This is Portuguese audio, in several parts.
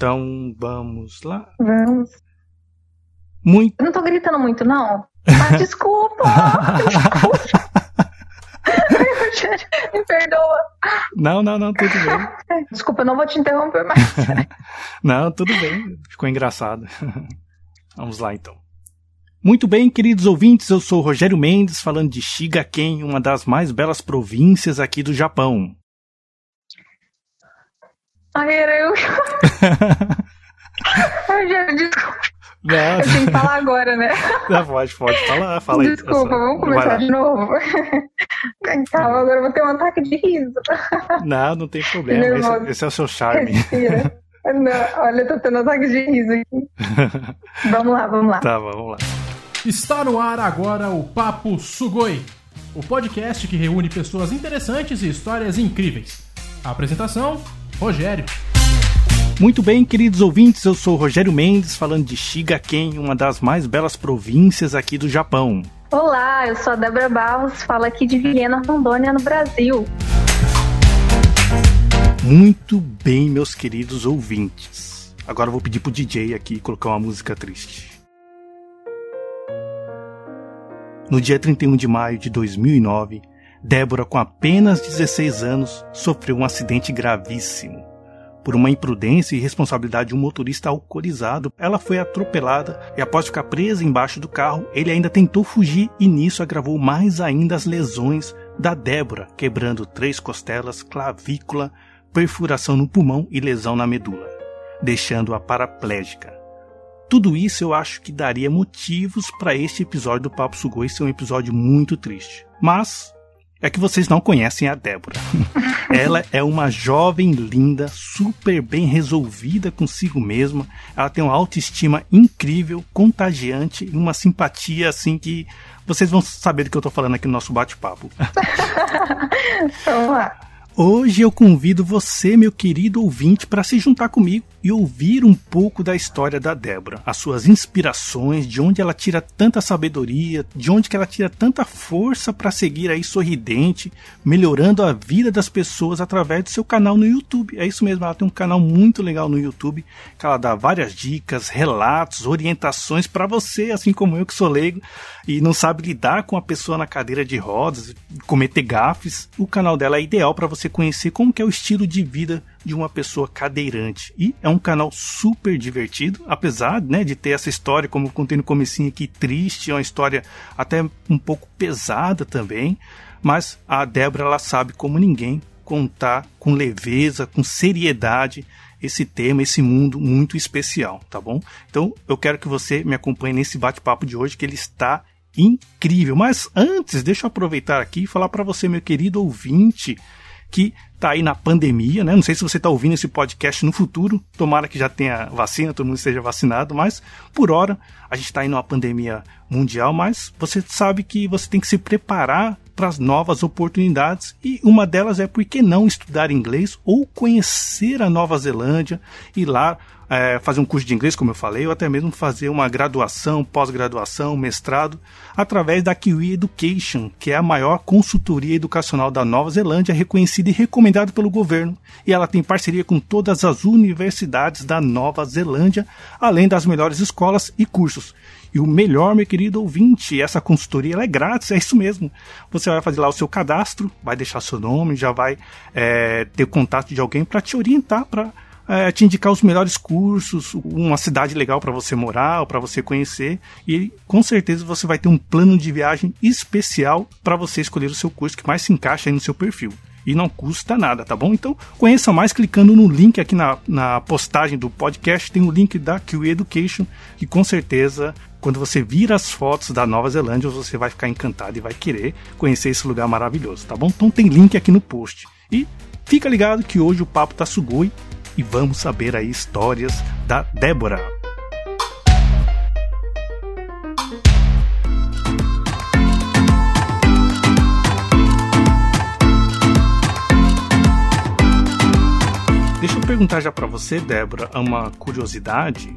Então, vamos lá. Vamos. Muito. Eu não tô gritando muito, não. Ah, desculpa! desculpa. Me perdoa. Não, não, não, tudo bem. Desculpa, eu não vou te interromper mais. não, tudo bem. Ficou engraçado. Vamos lá então. Muito bem, queridos ouvintes, eu sou Rogério Mendes, falando de Shigaken, uma das mais belas províncias aqui do Japão. Ai, era eu. Rogério, desculpa. Não. Eu tenho que falar agora, né? Não, pode, pode falar, fala aí. Desculpa, vamos começar de novo. Calma, agora eu vou ter um ataque de riso. Não, não tem problema, esse, esse, é o seu charme. Respira. Não, olha, eu tô tendo ataque de riso aqui. vamos lá, vamos lá. Tá, vamos lá. Está no ar agora o Papo Sugoi, o podcast que reúne pessoas interessantes e histórias incríveis. A apresentação, Rogério. Muito bem, queridos ouvintes, eu sou Rogério Mendes, falando de Shigaken, uma das mais belas províncias aqui do Japão. Olá, eu sou a Débora Barros, falo aqui de Vilhena, Rondônia, no Brasil. Muito bem, meus queridos ouvintes. Agora eu vou pedir pro DJ aqui colocar uma música triste. No dia 31 de maio de 2009, Débora, com apenas 16 anos, sofreu um acidente gravíssimo. Por uma imprudência e irresponsabilidade de um motorista alcoolizado, ela foi atropelada e, após ficar presa embaixo do carro, ele ainda tentou fugir e nisso agravou mais ainda as lesões da Débora, quebrando três costelas, clavícula, perfuração no pulmão e lesão na medula, deixando-a paraplégica. Tudo isso eu acho que daria motivos para este episódio do Papo Sugoi ser um episódio muito triste. Mas é que vocês não conhecem a Débora. Ela é uma jovem linda, super bem resolvida consigo mesma. Ela tem uma autoestima incrível, contagiante e uma simpatia assim que vocês vão saber do que eu tô falando aqui no nosso bate-papo. Vamos lá. Hoje eu convido você, meu querido ouvinte, para se juntar comigo e ouvir um pouco da história da Débora, as suas inspirações, de onde ela tira tanta sabedoria, de onde que ela tira tanta força para seguir aí sorridente, melhorando a vida das pessoas através do seu canal no YouTube. É isso mesmo, ela tem um canal muito legal no YouTube, que ela dá várias dicas, relatos, orientações para você, assim como eu que sou leigo e não sabe lidar com a pessoa na cadeira de rodas, cometer gafes. O canal dela é ideal para você conhecer como é o estilo de vida de uma pessoa cadeirante. E é um canal super divertido, apesar né, de ter essa história, como eu contei no comecinho aqui, triste, é uma história até um pouco pesada também. Mas a Débora ela sabe como ninguém contar com leveza, com seriedade esse tema, esse mundo muito especial, tá bom? Então eu quero que você me acompanhe nesse bate-papo de hoje, que ele está incrível. Mas antes, deixa eu aproveitar aqui e falar para você, meu querido ouvinte, que tá aí na pandemia, né? Não sei se você está ouvindo esse podcast no futuro, tomara que já tenha vacina, todo mundo esteja vacinado, mas por hora a gente está aí numa pandemia mundial, mas você sabe que você tem que se preparar para as novas oportunidades e uma delas é por que não estudar inglês ou conhecer a Nova Zelândia e lá é, fazer um curso de inglês, como eu falei, ou até mesmo fazer uma graduação, pós-graduação, mestrado, através da Kiwi Education, que é a maior consultoria educacional da Nova Zelândia, reconhecida e recomendada pelo governo. E ela tem parceria com todas as universidades da Nova Zelândia, além das melhores escolas e cursos. E o melhor, meu querido ouvinte, essa consultoria é grátis, é isso mesmo. Você vai fazer lá o seu cadastro, vai deixar seu nome, já vai é, ter contato de alguém para te orientar, para é, te indicar os melhores cursos, uma cidade legal para você morar para você conhecer. E com certeza você vai ter um plano de viagem especial para você escolher o seu curso que mais se encaixa no seu perfil e não custa nada, tá bom? Então conheça mais clicando no link aqui na, na postagem do podcast, tem o link da QE Education, que com certeza quando você vir as fotos da Nova Zelândia, você vai ficar encantado e vai querer conhecer esse lugar maravilhoso, tá bom? Então tem link aqui no post. E fica ligado que hoje o papo tá sugoi e vamos saber aí histórias da Débora. Deixa eu perguntar já para você, Débora, uma curiosidade.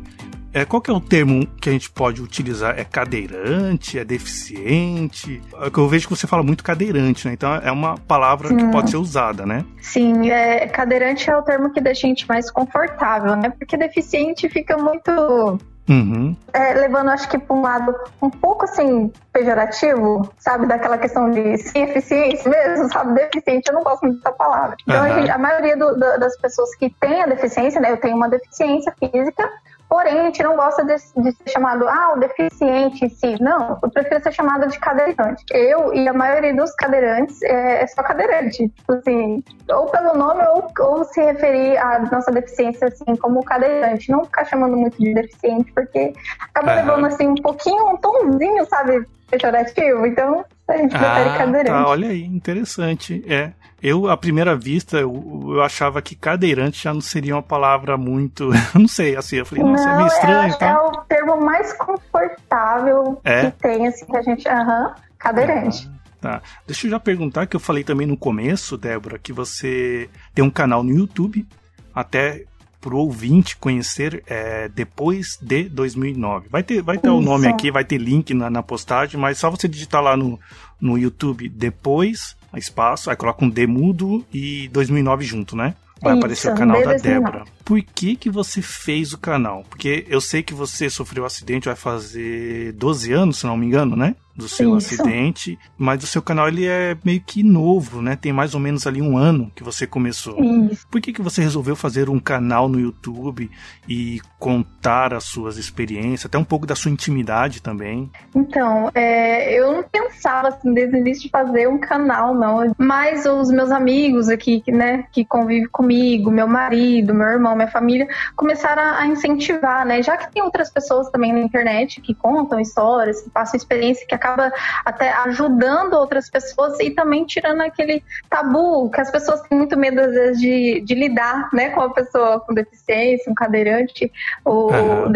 É, qual que é o termo que a gente pode utilizar? É cadeirante? É deficiente? É que eu vejo que você fala muito cadeirante, né? Então é uma palavra Sim. que pode ser usada, né? Sim, é, cadeirante é o termo que deixa a gente mais confortável, né? Porque deficiente fica muito Uhum. É, levando, acho que, para um lado um pouco assim, pejorativo, sabe? Daquela questão de sem eficiência mesmo, sabe? Deficiente, eu não gosto muito dessa palavra. Então, uhum. a, gente, a, maioria do, do, das pessoas que tem a deficiência, né? Eu tenho uma deficiência física, Porém, a gente não gosta de, de, ser chamado, ah, o deficiente em si. Não, eu prefiro ser chamada de cadeirante. Eu e a maioria dos cadeirantes é, é só cadeirante. Tipo assim, ou pelo nome ou, ou se referir à nossa deficiência assim como cadeirante. Não ficar chamando muito de deficiente, porque acaba uhum. levando assim um pouquinho, um tomzinho, sabe? Pejorativo. Então, a gente prefere ah, cadeirante. Tá, olha aí, interessante. É. Eu, à primeira vista, eu, eu, achava que cadeirante já não seria uma palavra muito. não sei, assim, eu falei, nossa, não, é meio estranho. É, tá? é o termo mais confortável é? que tem, assim, que a gente. Aham, uhum, cadeirante. Ah. Tá. Deixa eu já perguntar, que eu falei também no começo, Débora, que você tem um canal no YouTube, até pro ouvinte conhecer é, depois de 2009. Vai ter, vai ter o nome aqui, vai ter link na, na postagem, mas só você digitar lá no, no YouTube depois espaço, aí coloca um Demudo e 2009 junto, né? Vai Isso, aparecer o canal da Débora. Por que que você fez o canal? Porque eu sei que você sofreu um acidente, vai fazer 12 anos, se não me engano, né? Do seu Isso. acidente, mas o seu canal ele é meio que novo, né? Tem mais ou menos ali um ano que você começou. Isso. Por que, que você resolveu fazer um canal no YouTube e contar as suas experiências, até um pouco da sua intimidade também? Então, é, eu não pensava assim desde o início de fazer um canal, não. Mas os meus amigos aqui, né, que convivem comigo, meu marido, meu irmão, minha família, começaram a incentivar, né? Já que tem outras pessoas também na internet que contam histórias, que passam experiência que acaba até ajudando outras pessoas e também tirando aquele tabu que as pessoas têm muito medo às vezes de, de lidar, né, com a pessoa com deficiência, um cadeirante, ou uhum.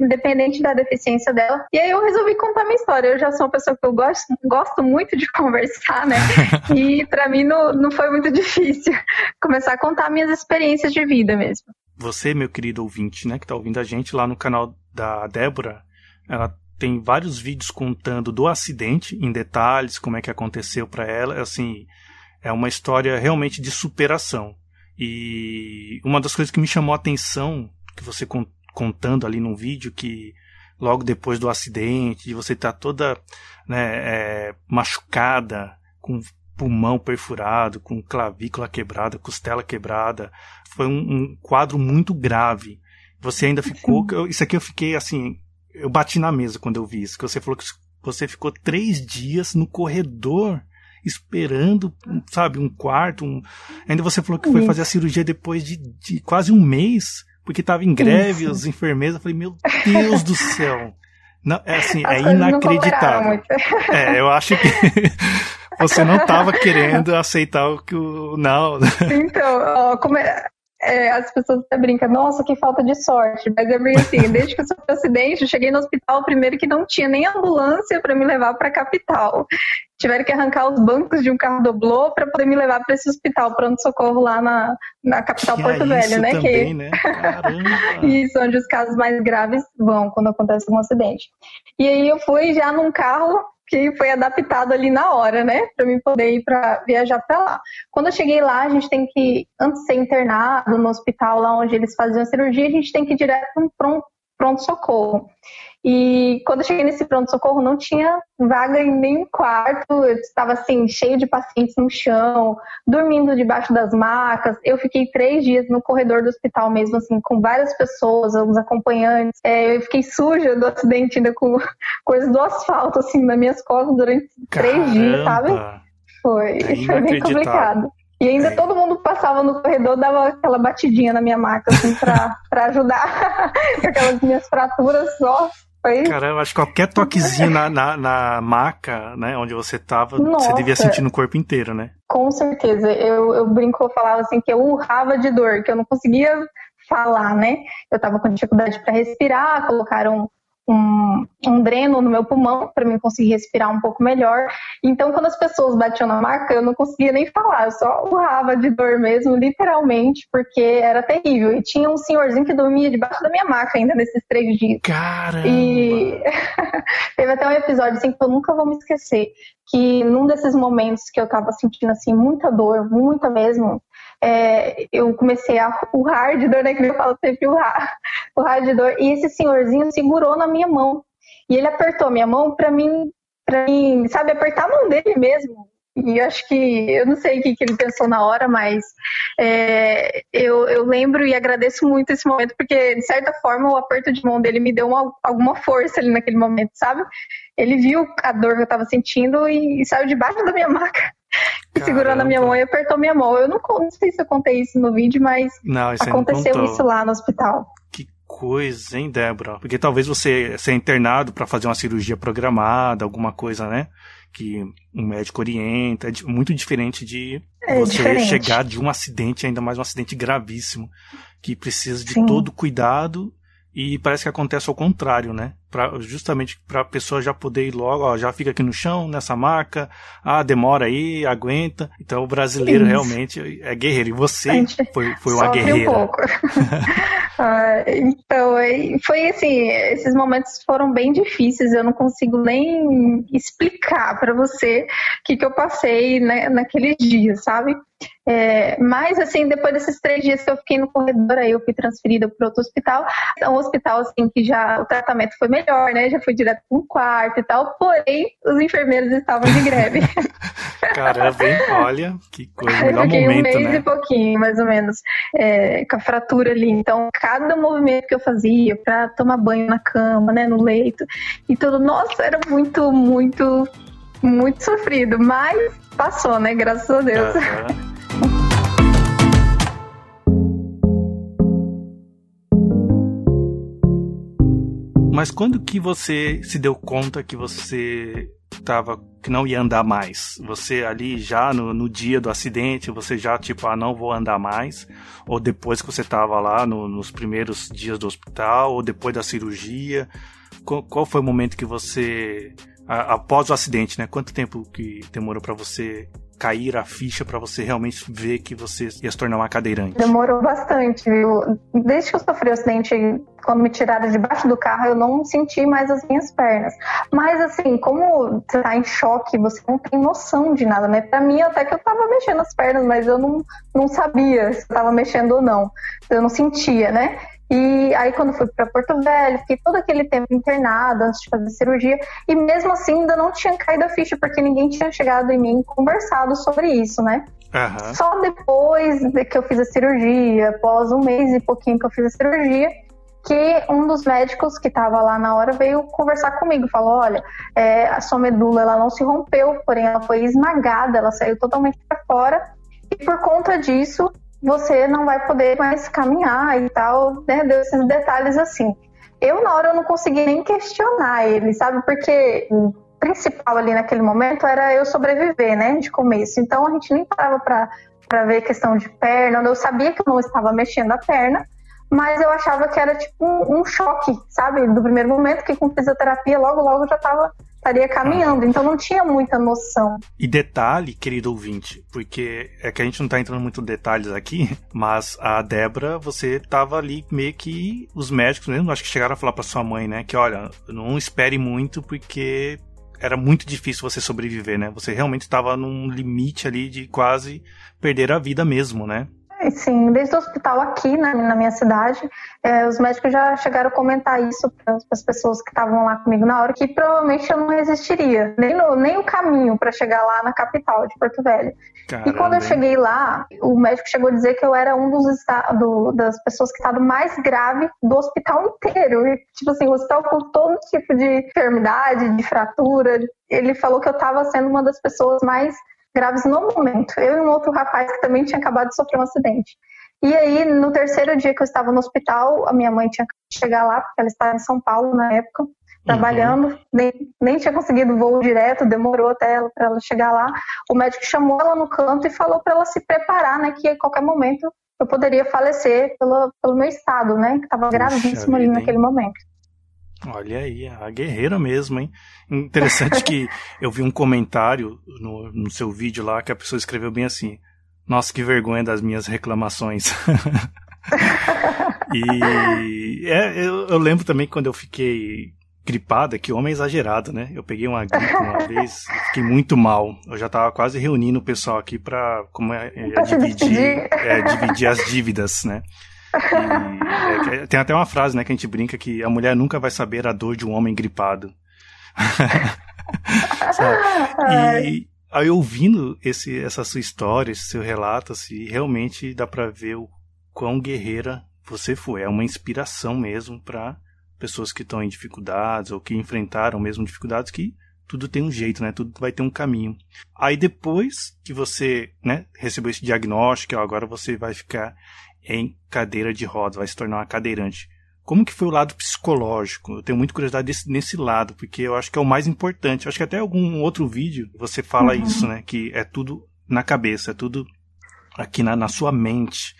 independente da deficiência dela. E aí eu resolvi contar minha história. Eu já sou uma pessoa que eu gosto, gosto muito de conversar, né? e para mim não, não foi muito difícil começar a contar minhas experiências de vida mesmo. Você, meu querido ouvinte, né, que tá ouvindo a gente lá no canal da Débora, ela tem vários vídeos contando do acidente em detalhes, como é que aconteceu para ela. Assim, é uma história realmente de superação. E uma das coisas que me chamou a atenção, que você contando ali num vídeo, que logo depois do acidente, você tá toda né, é, machucada, com pulmão perfurado, com clavícula quebrada, costela quebrada. Foi um, um quadro muito grave. Você ainda ficou. Isso aqui eu fiquei assim, eu bati na mesa quando eu vi isso, que você falou que você ficou três dias no corredor esperando, sabe, um quarto. Um... Ainda você falou que foi fazer a cirurgia depois de, de quase um mês, porque estava em greve, Isso. os enfermeiros. Eu falei, meu Deus do céu. Não, é assim, As é inacreditável. É, eu acho que você não estava querendo aceitar o que o. Não. Então, ó, como é, é, as pessoas até brincam, nossa, que falta de sorte. Mas é bem assim, desde que eu sofri acidente, eu cheguei no hospital primeiro que não tinha nem ambulância para me levar para a capital. Tiveram que arrancar os bancos de um carro doblô para poder me levar para esse hospital pronto-socorro lá na, na capital que Porto é Velho, né? Também, que... né? isso, onde os casos mais graves vão quando acontece um acidente. E aí eu fui já num carro que foi adaptado ali na hora, né, para mim poder ir para viajar para lá. Quando eu cheguei lá, a gente tem que antes de ser internado no hospital lá onde eles faziam a cirurgia, a gente tem que ir direto para um pronto socorro. E quando eu cheguei nesse pronto-socorro, não tinha vaga em nenhum quarto, eu estava assim, cheio de pacientes no chão, dormindo debaixo das macas. Eu fiquei três dias no corredor do hospital mesmo, assim, com várias pessoas, os acompanhantes. É, eu fiquei suja do acidente, ainda com coisas do asfalto, assim, nas minhas costas durante Caramba. três dias, sabe? Foi, é foi bem complicado. E ainda é. todo mundo passava no corredor, dava aquela batidinha na minha maca, assim, pra, pra ajudar com aquelas minhas fraturas só. Foi... Caramba, acho que qualquer toquezinho na, na, na, maca, né, onde você tava, Nossa, você devia sentir no corpo inteiro, né? Com certeza. Eu, eu brinco, eu falava assim que eu urrava de dor, que eu não conseguia falar, né? Eu tava com dificuldade para respirar, colocaram um, um dreno no meu pulmão para mim conseguir respirar um pouco melhor. Então, quando as pessoas batiam na maca, eu não conseguia nem falar, eu só urrava de dor mesmo, literalmente, porque era terrível. E tinha um senhorzinho que dormia debaixo da minha maca ainda nesses três dias. Caramba! E teve até um episódio assim que eu nunca vou me esquecer, que num desses momentos que eu tava sentindo assim muita dor, muita mesmo, é, eu comecei a urrar de dor, né? Que eu falo sempre urrar, urrar de dor. E esse senhorzinho segurou na minha mão. E ele apertou minha mão para mim, para mim, sabe, apertar a mão dele mesmo. E acho que, eu não sei o que, que ele pensou na hora, mas é, eu, eu lembro e agradeço muito esse momento, porque de certa forma o aperto de mão dele me deu uma, alguma força ali naquele momento, sabe? Ele viu a dor que eu estava sentindo e, e saiu debaixo da minha maca segurou na minha mão e apertou minha mão. Eu não, não, sei se eu contei isso no vídeo, mas não, aconteceu isso lá no hospital. Que coisa, hein, Débora? Porque talvez você seja internado para fazer uma cirurgia programada, alguma coisa, né? Que um médico orienta. É muito diferente de é você diferente. chegar de um acidente, ainda mais um acidente gravíssimo, que precisa de Sim. todo cuidado e parece que acontece ao contrário, né? Pra, justamente para a pessoa já poder ir logo, ó, já fica aqui no chão, nessa marca, ah, demora aí, aguenta. Então o brasileiro Isso. realmente é guerreiro. E você foi, foi uma guerreira. Um pouco. ah, então, foi assim, esses momentos foram bem difíceis, eu não consigo nem explicar para você o que, que eu passei né, naqueles dias, sabe? É, mas, assim, depois desses três dias que eu fiquei no corredor, aí eu fui transferida para outro hospital. É um hospital, assim, que já o tratamento foi melhor, né? Já fui direto para um quarto e tal. Porém, os enfermeiros estavam de greve. Caramba, hein? Olha, que coisa. Melhor eu fiquei momento, um mês né? e pouquinho, mais ou menos, é, com a fratura ali. Então, cada movimento que eu fazia para tomar banho na cama, né? No leito e tudo, nossa, era muito, muito, muito sofrido. Mas passou, né? Graças a Deus. Uhum. Mas quando que você se deu conta que você tava que não ia andar mais? Você ali já no, no dia do acidente, você já tipo, ah, não vou andar mais? Ou depois que você tava lá no, nos primeiros dias do hospital, ou depois da cirurgia? Qual, qual foi o momento que você após o acidente, né? Quanto tempo que demorou para você cair a ficha para você realmente ver que você ia se tornar uma cadeirante? Demorou bastante, viu? Desde que eu sofri o acidente, quando me tiraram debaixo do carro, eu não senti mais as minhas pernas. Mas assim, como você tá em choque, você não tem noção de nada, né? Pra mim, até que eu tava mexendo as pernas, mas eu não, não sabia se eu tava mexendo ou não. Eu não sentia, né? E aí, quando fui para Porto Velho, fiquei todo aquele tempo internada antes de fazer cirurgia, e mesmo assim ainda não tinha caído a ficha, porque ninguém tinha chegado em mim e conversado sobre isso, né? Uhum. Só depois de que eu fiz a cirurgia, após um mês e pouquinho que eu fiz a cirurgia, que um dos médicos que estava lá na hora veio conversar comigo, falou, olha, é, a sua medula ela não se rompeu, porém ela foi esmagada, ela saiu totalmente para fora, e por conta disso você não vai poder mais caminhar e tal, né? Deu esses detalhes assim. Eu, na hora, eu não consegui nem questionar ele, sabe? Porque o principal ali naquele momento era eu sobreviver, né? De começo. Então, a gente nem parava pra ver questão de perna. Eu sabia que eu não estava mexendo a perna, mas eu achava que era tipo um, um choque, sabe? Do primeiro momento, que com fisioterapia, logo, logo já estava estaria caminhando, então não tinha muita noção. E detalhe, querido ouvinte, porque é que a gente não tá entrando muito em detalhes aqui, mas a Débora, você tava ali meio que os médicos mesmo, acho que chegaram a falar para sua mãe, né, que olha, não espere muito porque era muito difícil você sobreviver, né? Você realmente estava num limite ali de quase perder a vida mesmo, né? Sim, desde o hospital aqui na, na minha cidade, é, os médicos já chegaram a comentar isso para as pessoas que estavam lá comigo na hora, que provavelmente eu não resistiria, nem, no, nem o caminho para chegar lá na capital de Porto Velho. Caramba. E quando eu cheguei lá, o médico chegou a dizer que eu era um dos do, das pessoas que estava mais grave do hospital inteiro. E, tipo assim, o hospital com todo tipo de enfermidade, de fratura. Ele falou que eu estava sendo uma das pessoas mais graves no momento. Eu e um outro rapaz que também tinha acabado de sofrer um acidente. E aí, no terceiro dia que eu estava no hospital, a minha mãe tinha que chegar lá, porque ela estava em São Paulo na época, trabalhando, uhum. nem, nem tinha conseguido voo direto, demorou até ela, para ela chegar lá. O médico chamou ela no canto e falou para ela se preparar, né, que a qualquer momento eu poderia falecer pelo, pelo meu estado, né, que estava gravíssimo ali naquele momento. Olha aí, a guerreira mesmo, hein? Interessante que eu vi um comentário no, no seu vídeo lá que a pessoa escreveu bem assim: Nossa, que vergonha das minhas reclamações. e é, eu, eu, lembro também quando eu fiquei gripada, que homem é exagerado, né? Eu peguei uma gripe uma vez, fiquei muito mal. Eu já tava quase reunindo o pessoal aqui pra, como é, é dividir, é, dividir as dívidas, né? É, tem até uma frase, né, que a gente brinca que a mulher nunca vai saber a dor de um homem gripado. e aí ouvindo esse, essa sua história, esse seu relato, assim, realmente dá para ver o quão guerreira você foi. É uma inspiração mesmo para pessoas que estão em dificuldades ou que enfrentaram mesmo dificuldades que tudo tem um jeito, né? Tudo vai ter um caminho. Aí depois que você, né, recebeu esse diagnóstico, agora você vai ficar em cadeira de rodas, vai se tornar uma cadeirante. Como que foi o lado psicológico? Eu tenho muita curiosidade desse, nesse lado, porque eu acho que é o mais importante. Eu acho que até algum outro vídeo você fala uhum. isso, né? Que é tudo na cabeça, é tudo aqui na, na sua mente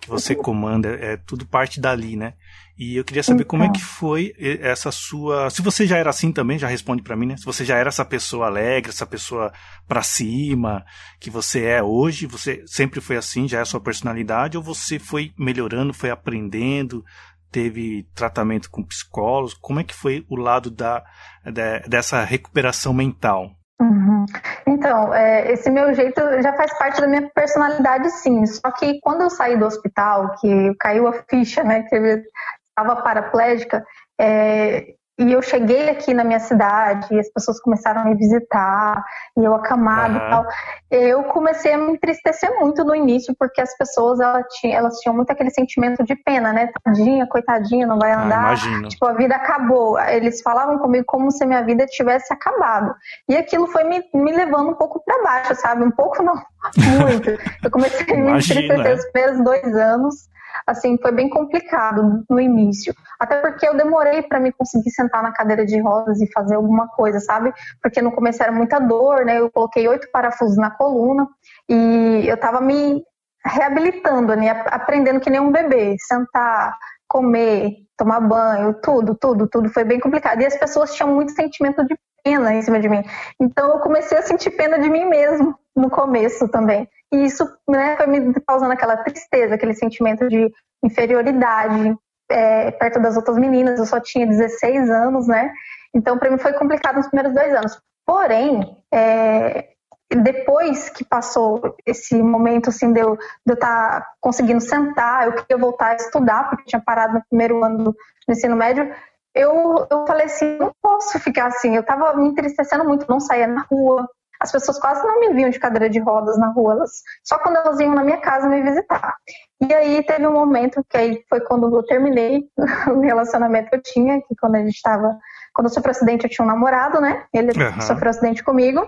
que você comanda, é, é tudo parte dali, né? E eu queria saber então. como é então. que foi essa sua. Se você já era assim também, já responde para mim, né? Se você já era essa pessoa alegre, essa pessoa pra cima, que você é hoje, você sempre foi assim, já é a sua personalidade, ou você foi melhorando, foi aprendendo, teve tratamento com psicólogos? Como é que foi o lado da, da dessa recuperação mental? Uhum. Então, é, esse meu jeito já faz parte da minha personalidade, sim. Só que quando eu saí do hospital, que caiu a ficha, né, que estava paraplégica, é, e eu cheguei aqui na minha cidade, e as pessoas começaram a me visitar, e eu acamado uhum. e tal. Eu comecei a me entristecer muito no início, porque as pessoas elas tinham, elas tinham muito aquele sentimento de pena, né? Tadinha, coitadinha, não vai ah, andar. Ah, tipo, a vida acabou. Eles falavam comigo como se minha vida tivesse acabado. E aquilo foi me, me levando um pouco para baixo, sabe? Um pouco não, muito. Eu comecei a me entristecer os primeiros dois anos assim, foi bem complicado no início. Até porque eu demorei para me conseguir sentar na cadeira de rodas e fazer alguma coisa, sabe? Porque no começo era muita dor, né? Eu coloquei oito parafusos na coluna e eu tava me reabilitando, né? Aprendendo que nem um bebê, sentar, comer, tomar banho, tudo, tudo, tudo foi bem complicado. E as pessoas tinham muito sentimento de pena em cima de mim. Então eu comecei a sentir pena de mim mesmo no começo também. E isso né, foi me causando aquela tristeza, aquele sentimento de inferioridade é, perto das outras meninas. Eu só tinha 16 anos, né? Então, para mim foi complicado nos primeiros dois anos. Porém, é, depois que passou esse momento assim de eu estar tá conseguindo sentar, eu queria voltar a estudar, porque tinha parado no primeiro ano do, do ensino médio, eu, eu falei assim, não posso ficar assim. Eu estava me entristecendo muito, não saía na rua, as pessoas quase não me viam de cadeira de rodas na rua, elas, só quando elas iam na minha casa me visitar. E aí teve um momento que aí foi quando eu terminei o relacionamento que eu tinha, que quando a gente estava, quando eu sofri acidente eu tinha um namorado, né? Ele uhum. sofreu acidente comigo.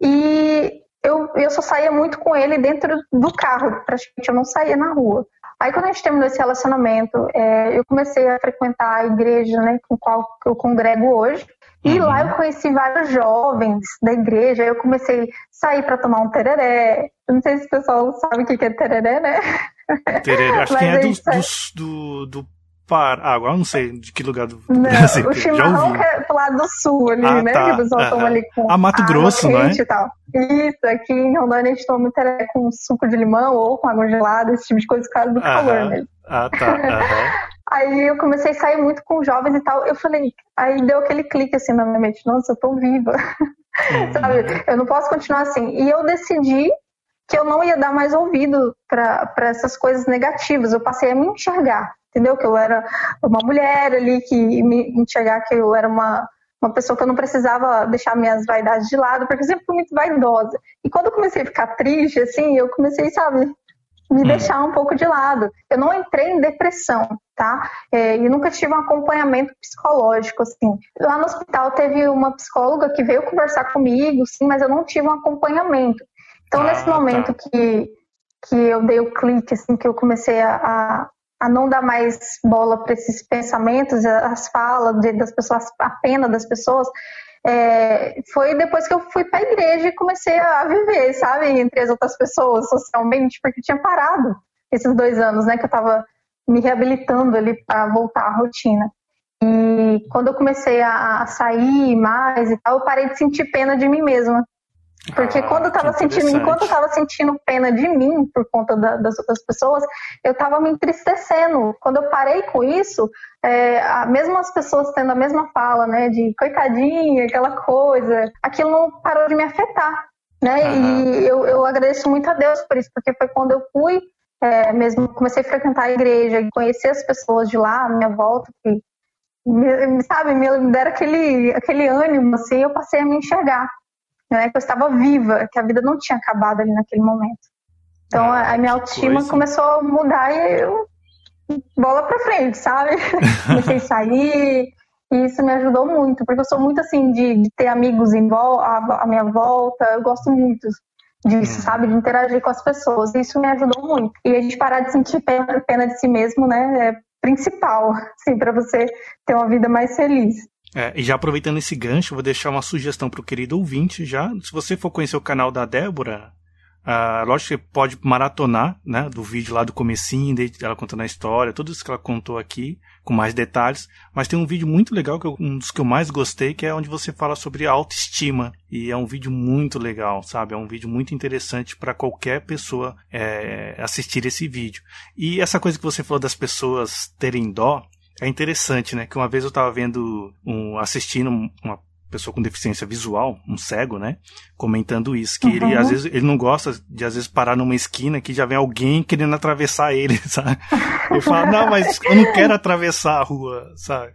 E eu, eu só saía muito com ele dentro do carro, praticamente eu não saía na rua. Aí quando a gente terminou esse relacionamento, é, eu comecei a frequentar a igreja, né, com qual eu congrego hoje. E uhum. lá eu conheci vários jovens da igreja, eu comecei a sair para tomar um tereré. Eu não sei se o pessoal sabe o que é tereré, né? Tereré, acho que é do, do, do Par... Ah, agora eu não sei de que lugar do não, Brasil. O chimarrão que é pro lado do sul ali, ah, né? Tá. Que o pessoal ah, toma ali com. Ah, Mato Grosso, não é? E tal. Isso, aqui em Rondônia a gente toma tereré com suco de limão ou com água gelada, esse tipo de coisa por causa do calor mesmo. Ah, tá. Aí eu comecei a sair muito com jovens e tal. Eu falei, aí deu aquele clique assim na minha mente, nossa, eu tô viva. Uhum. Sabe? Eu não posso continuar assim. E eu decidi que eu não ia dar mais ouvido para essas coisas negativas. Eu passei a me enxergar, entendeu? Que eu era uma mulher ali, que me enxergar que eu era uma, uma pessoa que eu não precisava deixar minhas vaidades de lado, porque eu sempre fui muito vaidosa. E quando eu comecei a ficar triste, assim, eu comecei, sabe, me hum. deixar um pouco de lado. Eu não entrei em depressão, tá? É, e nunca tive um acompanhamento psicológico, assim. Lá no hospital teve uma psicóloga que veio conversar comigo, sim, mas eu não tive um acompanhamento. Então, ah, nesse tá. momento tá. que, que eu dei o clique, assim, que eu comecei a, a, a não dar mais bola para esses pensamentos, as falas de, das pessoas, a pena das pessoas, é, foi depois que eu fui para a igreja e comecei a viver, sabe, entre as outras pessoas socialmente, porque tinha parado esses dois anos, né, que eu estava me reabilitando ali para voltar à rotina. E quando eu comecei a sair mais e tal, eu parei de sentir pena de mim mesma. Porque ah, quando eu tava sentindo, enquanto eu tava sentindo pena de mim por conta da, das outras pessoas, eu tava me entristecendo. Quando eu parei com isso, é, a, mesmo as pessoas tendo a mesma fala, né, de coitadinha, aquela coisa, aquilo não parou de me afetar, né? Uhum. E eu, eu agradeço muito a Deus por isso, porque foi quando eu fui, é, mesmo comecei a frequentar a igreja e conhecer as pessoas de lá, à minha volta, que me, sabe, me deram aquele, aquele ânimo, assim, eu passei a me enxergar né, que eu estava viva, que a vida não tinha acabado ali naquele momento. Então ah, a minha autoestima coisa. começou a mudar e eu bola para frente, sabe? Comecei a sair e isso me ajudou muito, porque eu sou muito assim de, de ter amigos em vol à, minha volta, eu gosto muito disso, hum. sabe? De interagir com as pessoas. Isso me ajudou muito. E a gente parar de sentir pena, pena de si mesmo, né? É principal, assim, para você ter uma vida mais feliz. É, e já aproveitando esse gancho, vou deixar uma sugestão para o querido ouvinte já. Se você for conhecer o canal da Débora, uh, lógico que você pode maratonar, né, do vídeo lá do comecinho, ela contando a história, tudo isso que ela contou aqui, com mais detalhes. Mas tem um vídeo muito legal, que é um dos que eu mais gostei, que é onde você fala sobre autoestima. E é um vídeo muito legal, sabe? É um vídeo muito interessante para qualquer pessoa é, assistir esse vídeo. E essa coisa que você falou das pessoas terem dó, é interessante, né? Que uma vez eu tava vendo, um, assistindo uma pessoa com deficiência visual, um cego, né? Comentando isso, que uhum. ele às vezes ele não gosta de às vezes parar numa esquina que já vem alguém querendo atravessar ele, sabe? Ele fala, não, mas eu não quero atravessar a rua, sabe?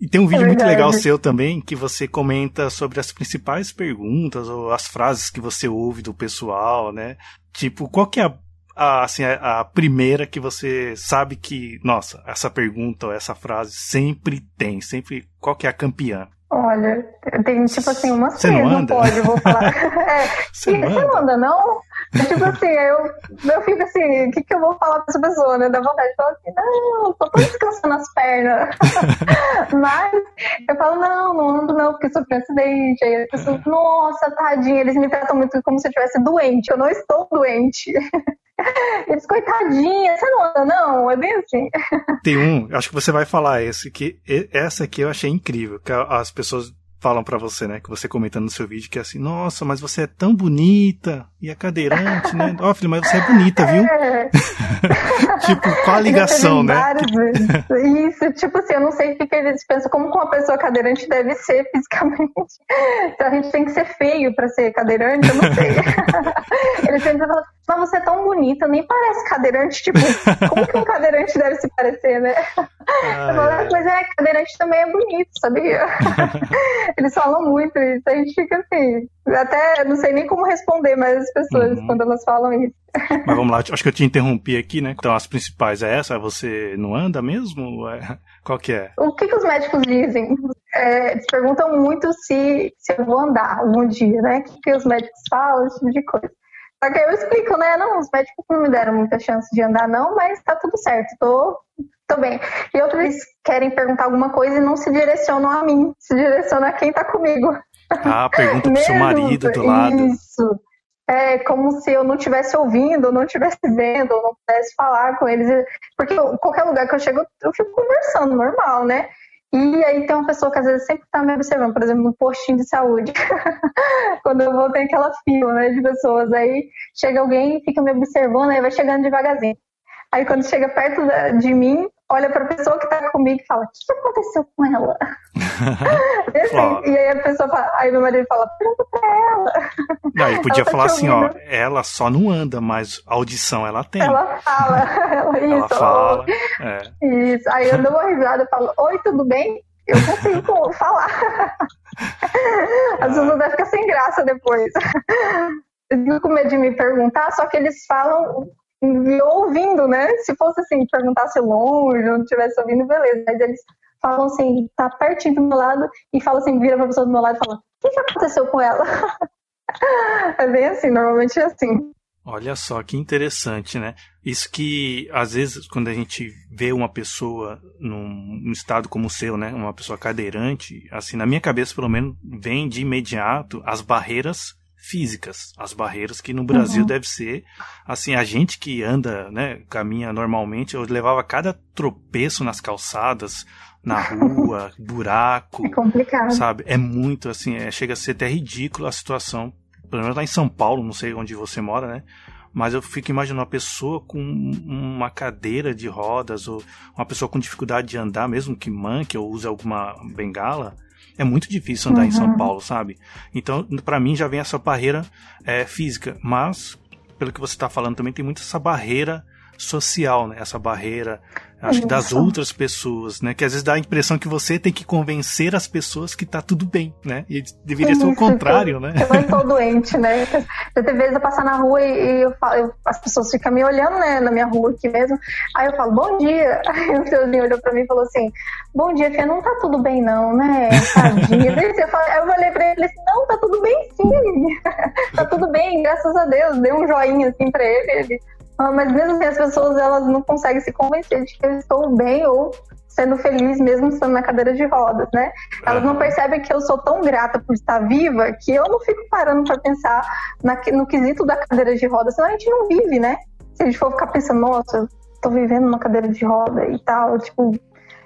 E, e tem um vídeo é muito legal seu também que você comenta sobre as principais perguntas ou as frases que você ouve do pessoal, né? Tipo, qual que é a a, assim, a, primeira que você sabe que, nossa, essa pergunta ou essa frase sempre tem, sempre, qual que é a campeã? Olha, tem tipo assim, umas você não, anda? não pode, eu vou falar. É, você, não, não anda, não? tipo assim, eu, eu fico assim, o que, que eu vou falar pra essa pessoa, né? Dá vontade de falar assim, não, tô descansando as pernas. Mas eu falo, não, não ando não, porque sofri um acidente. Aí as pessoas, nossa, tadinha, eles me tratam muito como se eu estivesse doente. Eu não estou doente. Eles, coitadinha, você não anda, não? É bem assim. Tem um, acho que você vai falar esse, que essa aqui eu achei incrível, que as pessoas falam para você, né? Que você comentando no seu vídeo que é assim, nossa, mas você é tão bonita e é cadeirante, né? Ó, oh, filho, mas você é bonita, viu? Tipo, qual a ligação, né? Isso, tipo assim, eu não sei o que, que eles pensam, como uma pessoa cadeirante deve ser fisicamente. Então a gente tem que ser feio para ser cadeirante, eu não sei. eles sempre falam, mas você é tão bonita, nem parece cadeirante, tipo, como que um cadeirante deve se parecer, né? Falo, mas é, cadeirante também é bonito, sabia? Eles falam muito isso, a gente fica assim, até não sei nem como responder mais as pessoas uhum. quando elas falam isso. Mas vamos lá, acho que eu te interrompi aqui, né? Então as principais é essa, você não anda mesmo? É... Qual que é? O que, que os médicos dizem? É, eles perguntam muito se, se eu vou andar algum dia, né? O que, que os médicos falam, esse tipo de coisa. Só que eu explico, né? Não, os médicos não me deram muita chance de andar, não, mas tá tudo certo, tô, tô bem. E outros querem perguntar alguma coisa e não se direcionam a mim, se direcionam a quem tá comigo. Ah, pergunta pro seu marido do lado. Isso. É como se eu não estivesse ouvindo, ou não estivesse vendo, não pudesse falar com eles. Porque qualquer lugar que eu chego, eu fico conversando normal, né? E aí tem uma pessoa que às vezes sempre está me observando, por exemplo, no postinho de saúde. Quando eu vou, tem aquela fila né, de pessoas. Aí chega alguém fica me observando, aí vai chegando devagarzinho. Aí quando chega perto de mim, olha para a pessoa que está comigo e fala: O que aconteceu com ela? e, assim, e, aí a pessoa fala, aí meu marido fala: Pergunta pra ela. Não, ele podia tá falar assim: Ó, ela só não anda, mas audição ela tem. Ela fala, ela, isso. Ela fala. É. Isso. Aí eu dou uma risada e falo: Oi, tudo bem? Eu consigo falar. As pessoas devem ficar sem graça depois. Eu fico com medo de me perguntar, só que eles falam ouvindo, né? Se fosse assim, perguntasse longe, não estivesse ouvindo, beleza. Mas eles falam assim, tá pertinho do meu lado, e fala assim, vira pra pessoa do meu lado e fala, o que, que aconteceu com ela? é bem assim, normalmente é assim. Olha só que interessante, né? Isso que às vezes quando a gente vê uma pessoa num estado como o seu, né, uma pessoa cadeirante, assim na minha cabeça pelo menos vem de imediato as barreiras físicas, as barreiras que no Brasil uhum. deve ser, assim, a gente que anda, né, caminha normalmente, eu levava cada tropeço nas calçadas, na rua, buraco. É complicado. Sabe? É muito, assim, é, chega a ser até ridículo a situação. Pelo menos lá em São Paulo, não sei onde você mora, né? Mas eu fico imaginando uma pessoa com uma cadeira de rodas ou uma pessoa com dificuldade de andar, mesmo que manque ou use alguma bengala, é muito difícil andar uhum. em São uhum. Paulo, sabe? Então, para mim já vem essa barreira é, física, mas pelo que você está falando também tem muito essa barreira social, né? Essa barreira acho que das outras pessoas, né? Que às vezes dá a impressão que você tem que convencer as pessoas que tá tudo bem, né? E deveria ser o contrário, né? Eu não estou doente, né? Tem vezes eu passar na rua e eu falo, eu, as pessoas ficam me olhando, né, na minha rua aqui mesmo. Aí eu falo, bom dia. Aí o senhorzinho olhou pra mim e falou assim, bom dia, Fia, não tá tudo bem não, né? Tadinha. aí eu falei pra ele, assim, não, tá tudo bem sim. tá tudo bem, graças a Deus. Dei um joinha assim pra ele, ele mas mesmo assim as pessoas elas não conseguem se convencer de que eu estou bem ou sendo feliz mesmo estando na cadeira de rodas, né? Elas não percebem que eu sou tão grata por estar viva que eu não fico parando para pensar na, no quesito da cadeira de rodas, senão a gente não vive, né? Se a gente for ficar pensando, nossa, tô vivendo numa cadeira de roda e tal, tipo,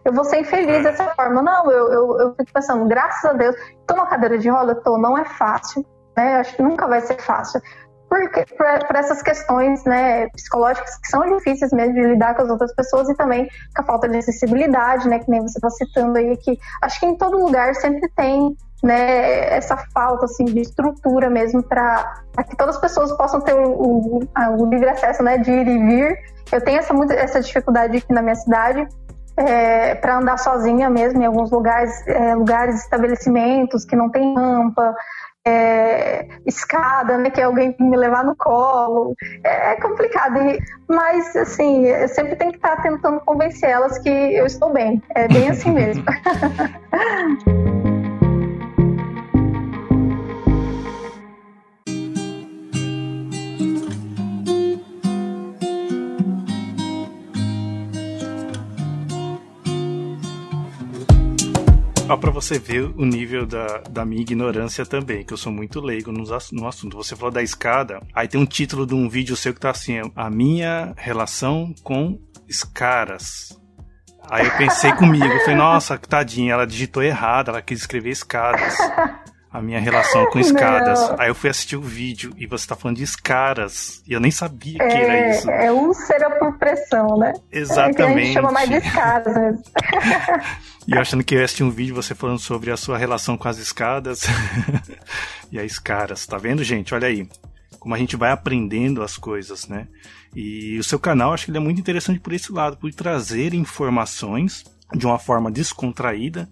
eu vou ser infeliz dessa forma. Não, eu, eu, eu fico pensando, graças a Deus, tô numa cadeira de roda, tô, não é fácil, né? Eu acho que nunca vai ser fácil por, essas questões né, psicológicas que são difíceis mesmo de lidar com as outras pessoas e também com a falta de acessibilidade, né, que nem você está citando aí, que acho que em todo lugar sempre tem né, essa falta assim, de estrutura mesmo para que todas as pessoas possam ter o, o, o, livre acesso né, de ir e vir. Eu tenho essa, essa dificuldade aqui na minha cidade. É, para andar sozinha mesmo em alguns lugares, é, lugares, estabelecimentos que não tem rampa, é, escada, né, que é alguém me levar no colo. É, é complicado, mas assim, eu sempre tenho que estar tentando convencer elas que eu estou bem. É bem assim mesmo. Ó, pra você ver o nível da, da minha ignorância também, que eu sou muito leigo no, no assunto. Você falou da escada, aí tem um título de um vídeo seu que tá assim, a minha relação com escaras. Aí eu pensei comigo, eu falei, nossa, tadinha, ela digitou errado, ela quis escrever escadas. A minha relação com escadas. Não. Aí eu fui assistir o vídeo e você tá falando de escaras. E eu nem sabia é, que era é, isso. É úlcera por pressão, né? Exatamente. É, a gente chama mais de escadas mesmo. E eu achando que eu ia assistir um vídeo você falando sobre a sua relação com as escadas e as caras. Tá vendo, gente? Olha aí. Como a gente vai aprendendo as coisas, né? E o seu canal, acho que ele é muito interessante por esse lado, por trazer informações de uma forma descontraída,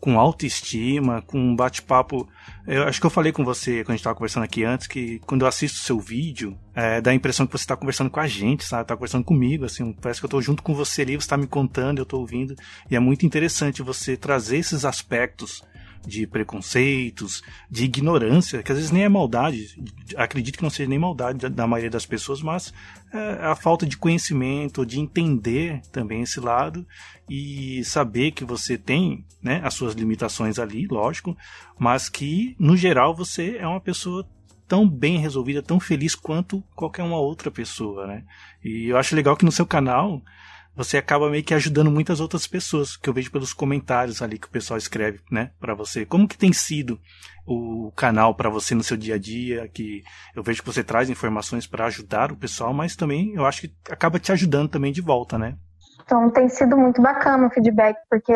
com autoestima, com um bate-papo. Eu acho que eu falei com você quando a gente estava conversando aqui antes que quando eu assisto o seu vídeo, é, dá a impressão que você está conversando com a gente, sabe? Tá conversando comigo, assim, parece que eu estou junto com você ali, você está me contando, eu estou ouvindo. E é muito interessante você trazer esses aspectos de preconceitos, de ignorância, que às vezes nem é maldade, acredito que não seja nem maldade da maioria das pessoas, mas é a falta de conhecimento, de entender também esse lado e saber que você tem né, as suas limitações ali, lógico, mas que no geral você é uma pessoa tão bem resolvida, tão feliz quanto qualquer uma outra pessoa, né? E eu acho legal que no seu canal você acaba meio que ajudando muitas outras pessoas, que eu vejo pelos comentários ali que o pessoal escreve, né, para você. Como que tem sido o canal para você no seu dia a dia, que eu vejo que você traz informações para ajudar o pessoal, mas também eu acho que acaba te ajudando também de volta, né? Então tem sido muito bacana o feedback, porque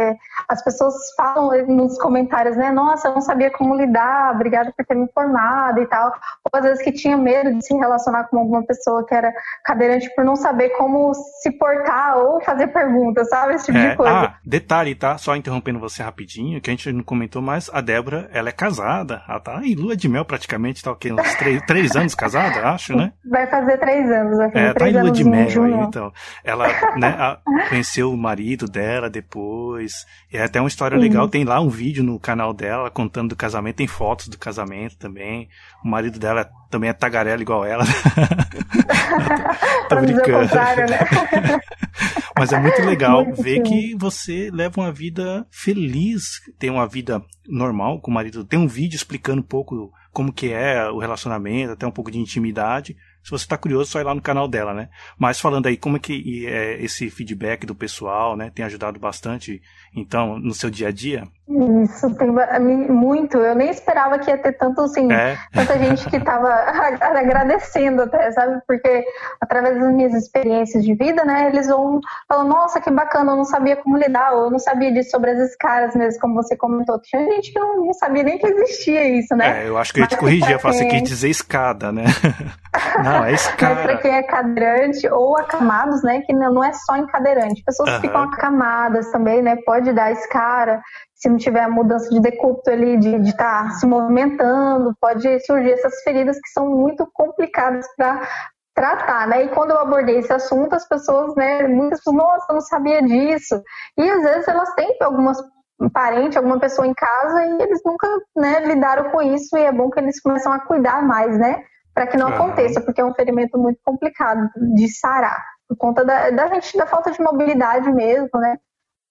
as pessoas falam nos comentários, né? Nossa, eu não sabia como lidar, obrigada por ter me informado e tal. Ou às vezes que tinha medo de se relacionar com alguma pessoa que era cadeirante por não saber como se portar ou fazer perguntas, sabe? Esse tipo é, de coisa. Ah, detalhe, tá? Só interrompendo você rapidinho, que a gente não comentou, mas a Débora, ela é casada. Ela tá em lua de mel praticamente, tá o quê? Uns três, três anos casada, acho, né? Vai fazer três anos. Vai fazer é, três tá em lua de mel aí, então. Ela, né? A, conheceu o marido dela depois. É até uma história uhum. legal. Tem lá um vídeo no canal dela contando do casamento. Tem fotos do casamento também. O marido dela também é tagarela igual ela. Tô brincando. Né? Mas é muito legal muito ver sim. que você leva uma vida feliz, tem uma vida normal com o marido. Tem um vídeo explicando um pouco como que é o relacionamento, até um pouco de intimidade. Se você está curioso, só ir lá no canal dela, né? Mas falando aí, como é que é esse feedback do pessoal, né? Tem ajudado bastante, então, no seu dia a dia? Isso, tem muito. Eu nem esperava que ia ter tanto, assim, é. tanta gente que estava agradecendo até, sabe? Porque através das minhas experiências de vida, né? Eles vão falando, nossa, que bacana, eu não sabia como lidar, ou eu não sabia disso sobre as escaras mesmo, como você comentou. Tinha gente que não, não sabia nem que existia isso, né? É, eu acho que eu ia te corrigir, eu faço aqui dizer escada, né? Não, é escada. Mas para quem é cadeirante ou acamados, né? Que não é só em cadeirante. Pessoas uhum. que ficam acamadas também, né? Pode dar escara. Se não tiver mudança de decúbito ali, de estar tá se movimentando, pode surgir essas feridas que são muito complicadas para tratar, né? E quando eu abordei esse assunto, as pessoas, né? Muitas pessoas, nossa, eu não sabia disso. E às vezes elas têm algumas parente, alguma pessoa em casa e eles nunca né, lidaram com isso e é bom que eles começam a cuidar mais, né? para que não uhum. aconteça, porque é um ferimento muito complicado de sarar, por conta da, da, gente, da falta de mobilidade mesmo, né?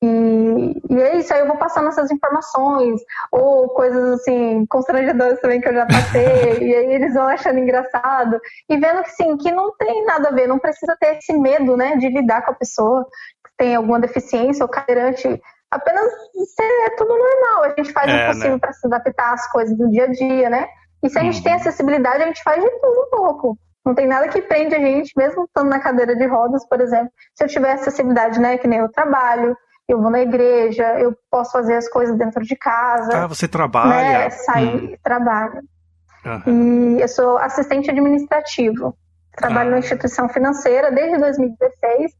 E, e é isso, aí eu vou passando essas informações, ou coisas assim, constrangedoras também que eu já passei, e aí eles vão achando engraçado, e vendo que sim, que não tem nada a ver, não precisa ter esse medo, né, de lidar com a pessoa que tem alguma deficiência ou cadeirante, apenas ser é tudo normal, a gente faz é, o possível né? para se adaptar às coisas do dia a dia, né? E se a gente tem uhum. acessibilidade, a gente faz de tudo um pouco. Não tem nada que prende a gente, mesmo estando na cadeira de rodas, por exemplo. Se eu tiver acessibilidade, né, que nem eu trabalho, eu vou na igreja, eu posso fazer as coisas dentro de casa. Ah, você trabalha? Né, sair, hum. trabalho. Uhum. E eu sou assistente administrativo. Trabalho ah. numa instituição financeira desde 2016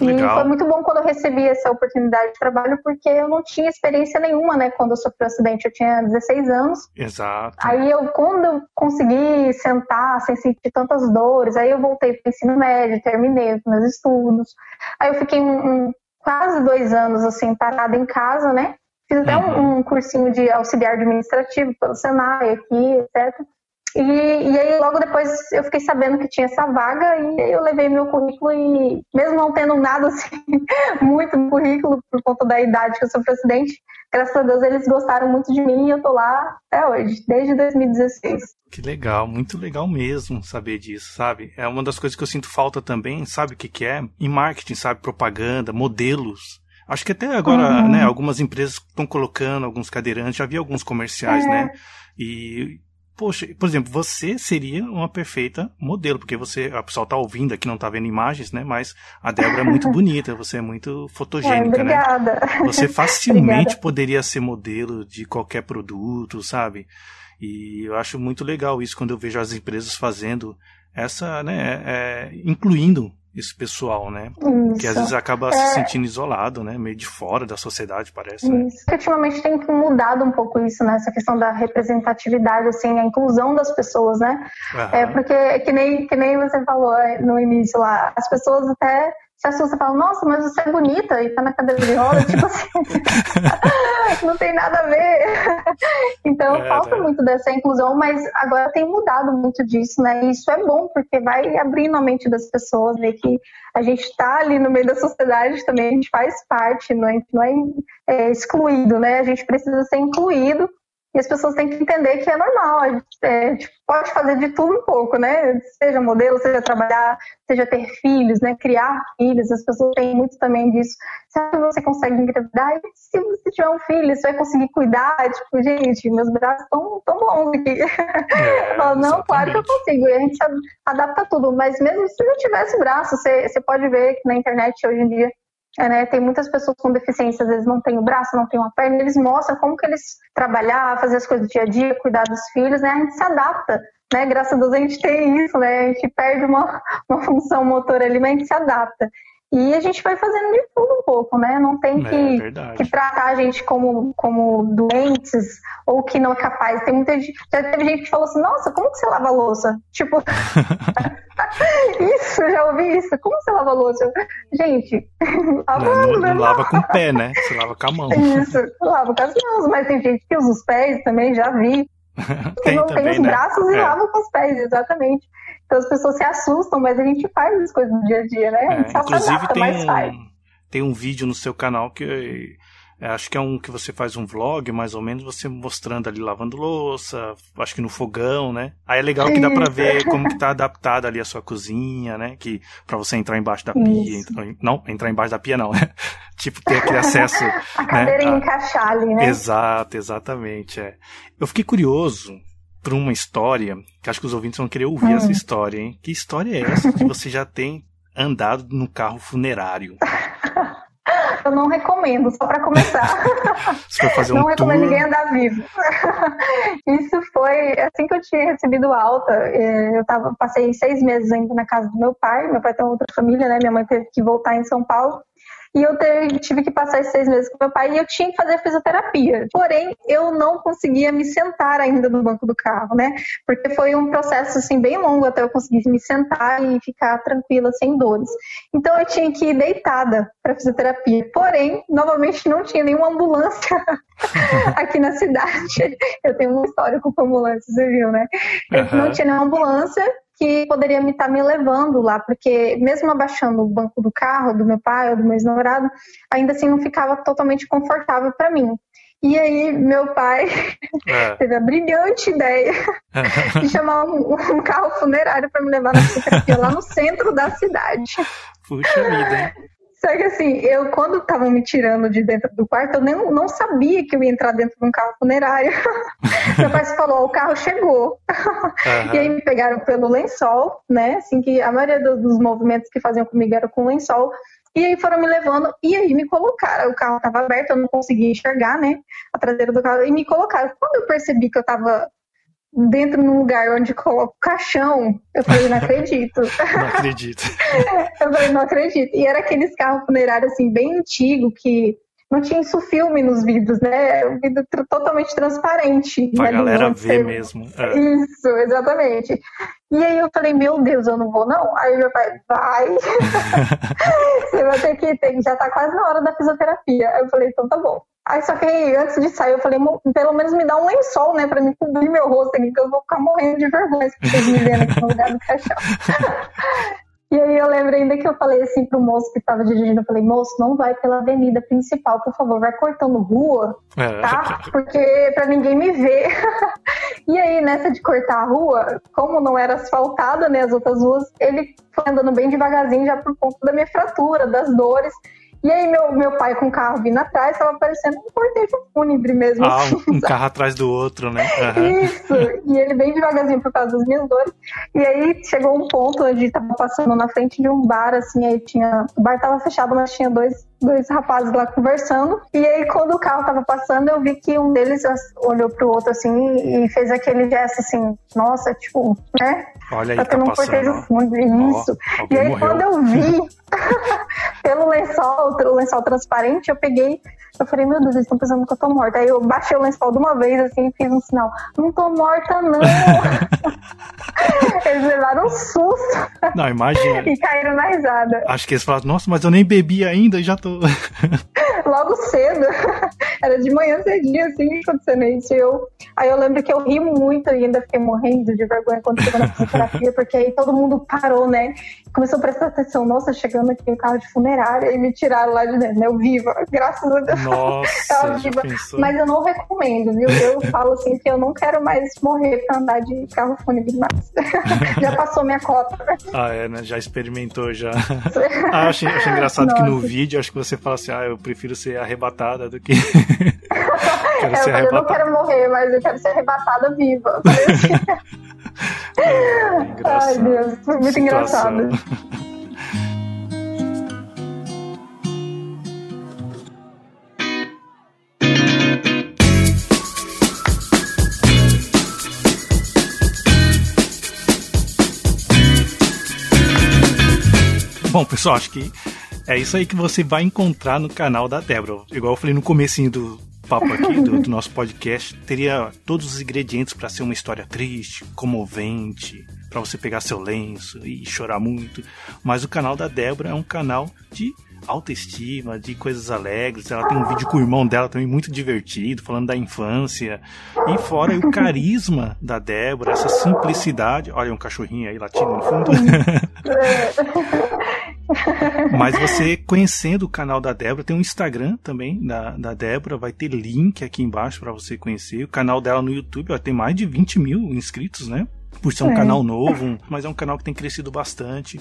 e foi muito bom quando eu recebi essa oportunidade de trabalho, porque eu não tinha experiência nenhuma, né? Quando eu sofri o um acidente, eu tinha 16 anos. Exato. Aí eu, quando eu consegui sentar sem sentir tantas dores, aí eu voltei para o ensino médio, terminei os meus estudos. Aí eu fiquei um, um, quase dois anos, assim, parada em casa, né? Fiz até uhum. um, um cursinho de auxiliar administrativo pelo Senai aqui, etc. E, e aí, logo depois, eu fiquei sabendo que tinha essa vaga e eu levei meu currículo e, mesmo não tendo nada assim, muito no currículo, por conta da idade que eu sou presidente, graças a Deus eles gostaram muito de mim e eu tô lá até hoje, desde 2016. Que legal, muito legal mesmo saber disso, sabe? É uma das coisas que eu sinto falta também, sabe o que, que é? Em marketing, sabe? Propaganda, modelos. Acho que até agora, uhum. né, algumas empresas estão colocando alguns cadeirantes, já vi alguns comerciais, é. né? E Poxa, por exemplo, você seria uma perfeita modelo, porque você, a pessoa tá ouvindo aqui, não tá vendo imagens, né? Mas a Débora é muito bonita, você é muito fotogênica, é, obrigada. né? Você facilmente poderia ser modelo de qualquer produto, sabe? E eu acho muito legal isso quando eu vejo as empresas fazendo essa, né, é, incluindo esse pessoal, né? Isso. Que às vezes acaba é... se sentindo isolado, né? Meio de fora da sociedade, parece. Né? Isso. Ultimamente tem mudado um pouco isso, né? Essa questão da representatividade, assim, a inclusão das pessoas, né? É porque, que nem, que nem você falou é, no início lá, as pessoas até se assusta e fala, nossa, mas você é bonita e tá na cadeira de roda, tipo assim, não tem nada a ver. Então é, falta né? muito dessa inclusão, mas agora tem mudado muito disso, né? E isso é bom, porque vai abrindo a mente das pessoas, ver que a gente está ali no meio da sociedade também, a gente faz parte, não é, não é, é excluído, né? A gente precisa ser incluído e as pessoas têm que entender que é normal, a gente, é, a gente, pode fazer de tudo um pouco, né? Seja modelo, seja trabalhar, seja ter filhos, né? Criar filhos, as pessoas têm muito também disso. Será que você consegue engravidar? E se você tiver um filho, você vai conseguir cuidar? Tipo, gente, meus braços estão tão bons aqui. É, falo, não, claro que eu consigo. E a gente adapta tudo, mas mesmo se não tivesse braço, você, você pode ver que na internet hoje em dia é, né, tem muitas pessoas com deficiência, às vezes não tem o braço, não tem uma perna, eles mostram como que eles trabalhar, fazer as coisas do dia a dia, cuidar dos filhos, né? A gente se adapta, né? Graças a Deus a gente tem isso, né? A gente perde uma, uma função motora ali, mas a gente se adapta. E a gente vai fazendo de tudo um pouco, né? Não tem é que, é que tratar a gente como, como doentes ou que não é capaz. Tem muita gente. Já teve gente que falou assim, nossa, como que você lava a louça? Tipo, isso, já ouvi isso. Como você lava a louça? Gente, lavando, não, não, não lava com o pé, né? Você lava com a mão. Isso, lava com as mãos, mas tem gente que usa os pés também, já vi. tem não também, tem os né? braços e é. lava com os pés, exatamente. Então as pessoas se assustam, mas a gente faz as coisas no dia a dia, né? A gente é, inclusive tem um, tem um vídeo no seu canal que É, acho que é um que você faz um vlog, mais ou menos, você mostrando ali lavando louça, acho que no fogão, né? Aí é legal que dá pra ver como que tá adaptada ali a sua cozinha, né? Que para você entrar embaixo da pia, entrar, não, entrar embaixo da pia não, né? tipo, ter aquele acesso. a cadeira né? encaixar ali, né? Exato, exatamente. É. Eu fiquei curioso por uma história, que acho que os ouvintes vão querer ouvir hum. essa história, hein? Que história é essa que você já tem andado no carro funerário? Eu não recomendo, só para começar. fazer um não recomendo tour... ninguém andar vivo. Isso foi assim que eu tinha recebido alta. É, eu tava, passei seis meses ainda na casa do meu pai. Meu pai tem outra família, né? Minha mãe teve que voltar em São Paulo. E eu tive que passar esses seis meses com meu pai e eu tinha que fazer fisioterapia. Porém, eu não conseguia me sentar ainda no banco do carro, né? Porque foi um processo assim bem longo até eu conseguir me sentar e ficar tranquila, sem dores. Então eu tinha que ir deitada para fisioterapia. Porém, novamente não tinha nenhuma ambulância aqui na cidade. Eu tenho uma história com ambulância, você viu, né? Uhum. Não tinha nenhuma ambulância que poderia me estar tá me levando lá, porque mesmo abaixando o banco do carro do meu pai ou do meu ex-namorado, ainda assim não ficava totalmente confortável para mim. E aí, meu pai é. teve a brilhante ideia de chamar um, um carro funerário para me levar na lá no centro da cidade. Puxa vida, hein? Só que assim, eu quando estavam me tirando de dentro do quarto, eu nem, não sabia que eu ia entrar dentro de um carro funerário. Meu pai falou, o carro chegou. Uhum. E aí me pegaram pelo lençol, né? Assim que a maioria dos movimentos que faziam comigo era com lençol. E aí foram me levando e aí me colocaram. O carro estava aberto, eu não conseguia enxergar, né? A traseira do carro. E me colocaram. Quando eu percebi que eu estava dentro num lugar onde coloco caixão, eu falei, não acredito. não acredito. eu falei, não acredito. E era aqueles carros funerários, assim, bem antigo, que não tinha isso filme nos vidros, né? O vidro totalmente transparente. Pra né? galera ver mesmo. É. Isso, exatamente. E aí eu falei, meu Deus, eu não vou não. Aí meu pai, vai. Você vai ter que, ter, já tá quase na hora da fisioterapia. Aí eu falei, então tá bom. Aí só que antes de sair eu falei, pelo menos me dá um lençol, né, pra me cobrir meu rosto aqui, que eu vou ficar morrendo de vergonha se vocês me verem aqui no lugar do caixão. E aí eu lembro ainda que eu falei assim pro moço que tava dirigindo, eu falei, moço, não vai pela avenida principal, por favor, vai cortando rua, é. tá? Porque pra ninguém me ver. e aí, nessa de cortar a rua, como não era asfaltada, né, as outras ruas, ele foi andando bem devagarzinho já por conta da minha fratura, das dores. E aí meu, meu pai com o carro vindo atrás, tava parecendo um cortejo fúnebre mesmo. Ah, assim, um, carro atrás do outro, né? Uhum. Isso, e ele bem devagarzinho por causa das minhas dores. E aí chegou um ponto onde tava passando na frente de um bar, assim, aí tinha... O bar tava fechado, mas tinha dois dois rapazes lá conversando. E aí, quando o carro tava passando, eu vi que um deles olhou pro outro assim e fez aquele gesto assim, nossa, tipo, né? Olha aí, tá um cortejo fundo. Isso. Oh, e aí, morreu. quando eu vi pelo lençol, o lençol transparente, eu peguei eu falei, meu Deus, eles estão pensando que eu tô morta. Aí eu baixei o lençol de uma vez, assim, e fiz um sinal. Não tô morta, não! eles levaram um susto. Não, imagina. e caíram na risada. Acho que eles falaram, nossa, mas eu nem bebi ainda e já tô... Logo cedo. Era de manhã cedinho, assim, acontecendo isso. Eu... Aí eu lembro que eu ri muito e ainda fiquei morrendo de vergonha quando chegou na fisioterapia, porque aí todo mundo parou, né? Começou a prestar atenção. Nossa, chegando aqui o carro de funerária e me tiraram lá de dentro, né? Eu viva, graças a Deus. Nossa, Mas eu não recomendo, viu? Eu falo assim que eu não quero mais morrer pra andar de carro fúnebre mais. já passou minha cota. Ah, é, né? Já experimentou já. ah, achei, achei engraçado Nossa. que no vídeo acho que você fala assim, ah, eu prefiro ser arrebatada do que. quero ser eu, eu não quero morrer, mas eu quero ser arrebatada viva. Ai, Deus, foi muito Situação. engraçado. Bom, pessoal, acho que é isso aí que você vai encontrar no canal da Débora. Igual eu falei no comecinho do papo aqui, do, do nosso podcast, teria todos os ingredientes para ser uma história triste, comovente, para você pegar seu lenço e chorar muito. Mas o canal da Débora é um canal de autoestima, de coisas alegres. Ela tem um vídeo com o irmão dela também muito divertido, falando da infância. E fora o carisma da Débora, essa simplicidade. Olha um cachorrinho aí latindo no fundo. Mas você conhecendo o canal da Débora, tem um Instagram também da, da Débora, vai ter link aqui embaixo para você conhecer. O canal dela no YouTube, tem mais de 20 mil inscritos, né? Por ser um é. canal novo, mas é um canal que tem crescido bastante.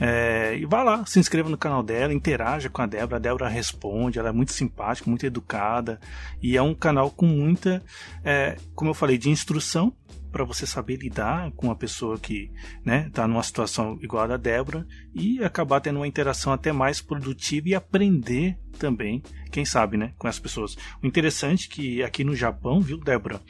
É, e vá lá, se inscreva no canal dela, interaja com a Débora. A Débora responde, ela é muito simpática, muito educada. E é um canal com muita, é, como eu falei, de instrução para você saber lidar com uma pessoa que né, tá numa situação igual a da Débora e acabar tendo uma interação até mais produtiva e aprender também, quem sabe, né, com as pessoas. O interessante é que aqui no Japão, viu, Débora,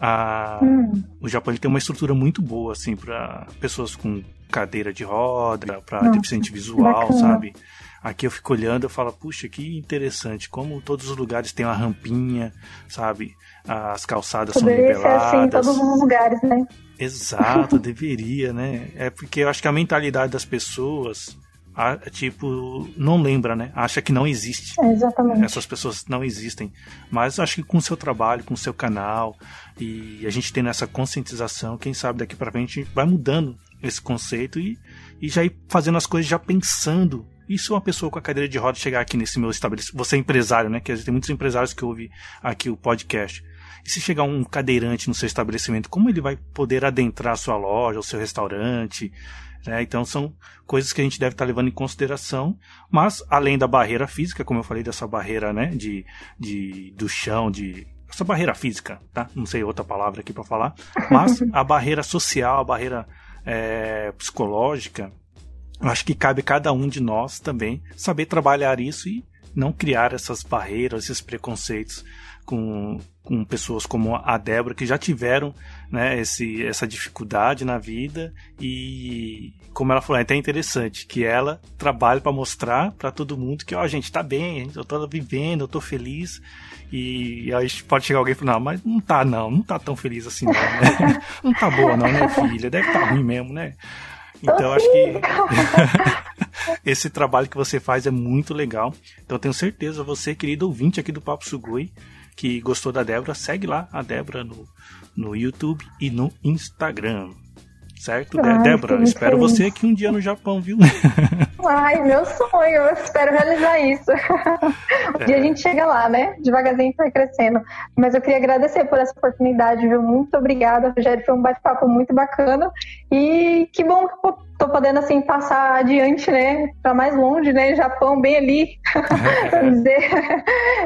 a, hum. o Japão ele tem uma estrutura muito boa assim para pessoas com cadeira de roda, para deficiente visual, bacana. sabe? Aqui eu fico olhando e falo, puxa, que interessante, como todos os lugares têm uma rampinha, sabe? As calçadas Poderia são niveladas. Ser assim em todos os lugares, né? Exato, deveria, né? É porque eu acho que a mentalidade das pessoas, tipo, não lembra, né? Acha que não existe. É, exatamente. Essas pessoas não existem. Mas acho que com o seu trabalho, com o seu canal, e a gente tendo essa conscientização, quem sabe daqui para frente vai mudando esse conceito e, e já ir fazendo as coisas já pensando e se uma pessoa com a cadeira de roda chegar aqui nesse meu estabelecimento, você é empresário, né? Que tem muitos empresários que ouvem aqui o podcast. E se chegar um cadeirante no seu estabelecimento, como ele vai poder adentrar a sua loja, o seu restaurante? Né? Então são coisas que a gente deve estar levando em consideração. Mas além da barreira física, como eu falei dessa barreira, né? De, de do chão, de essa barreira física, tá? Não sei outra palavra aqui para falar. Mas a barreira social, a barreira é, psicológica, eu acho que cabe cada um de nós também saber trabalhar isso e não criar essas barreiras, esses preconceitos com, com pessoas como a Débora, que já tiveram né, esse, essa dificuldade na vida e, como ela falou, é até interessante que ela trabalha para mostrar para todo mundo que, ó, a gente tá bem, eu tô vivendo, eu tô feliz. E aí pode chegar alguém e falar, não, mas não tá não, não tá tão feliz assim não, né? Não tá boa não, né, filha? Deve tá ruim mesmo, né? Então acho que esse trabalho que você faz é muito legal. Então tenho certeza, você, querido ouvinte aqui do Papo Sugui, que gostou da Débora, segue lá a Débora no, no YouTube e no Instagram. Certo? Ai, Débora, espero feliz. você aqui um dia no Japão, viu? Ai, meu sonho, eu espero realizar isso. Um é. dia a gente chega lá, né? Devagarzinho vai crescendo. Mas eu queria agradecer por essa oportunidade, viu? Muito obrigada, Rogério. Foi um bate-papo muito bacana. E que bom que eu tô podendo, assim, passar adiante, né? Pra mais longe, né? Japão, bem ali, vamos dizer.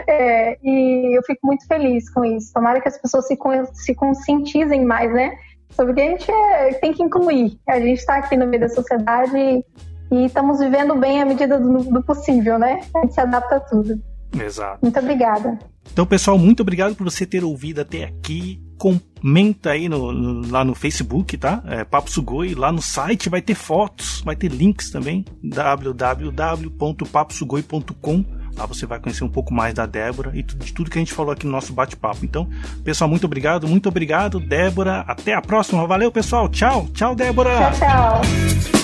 É, e eu fico muito feliz com isso. Tomara que as pessoas se, se conscientizem mais, né? Sobre o que a gente é, tem que incluir. A gente está aqui no meio da sociedade e, e estamos vivendo bem à medida do, do, possível, né? A gente se adapta a tudo. Exato. Muito obrigada. Então, pessoal, muito obrigado por você ter ouvido até aqui. Comenta aí no, no, lá no Facebook, tá? É, Papo Sugoi. Lá no site vai ter fotos, vai ter links também. www.paposugoi.com Lá você vai conhecer um pouco mais da Débora e de tudo que a gente falou aqui no nosso bate-papo. Então, pessoal, muito obrigado, muito obrigado, Débora. Até a próxima. Valeu, pessoal. Tchau. Tchau, Débora. Tchau, tchau.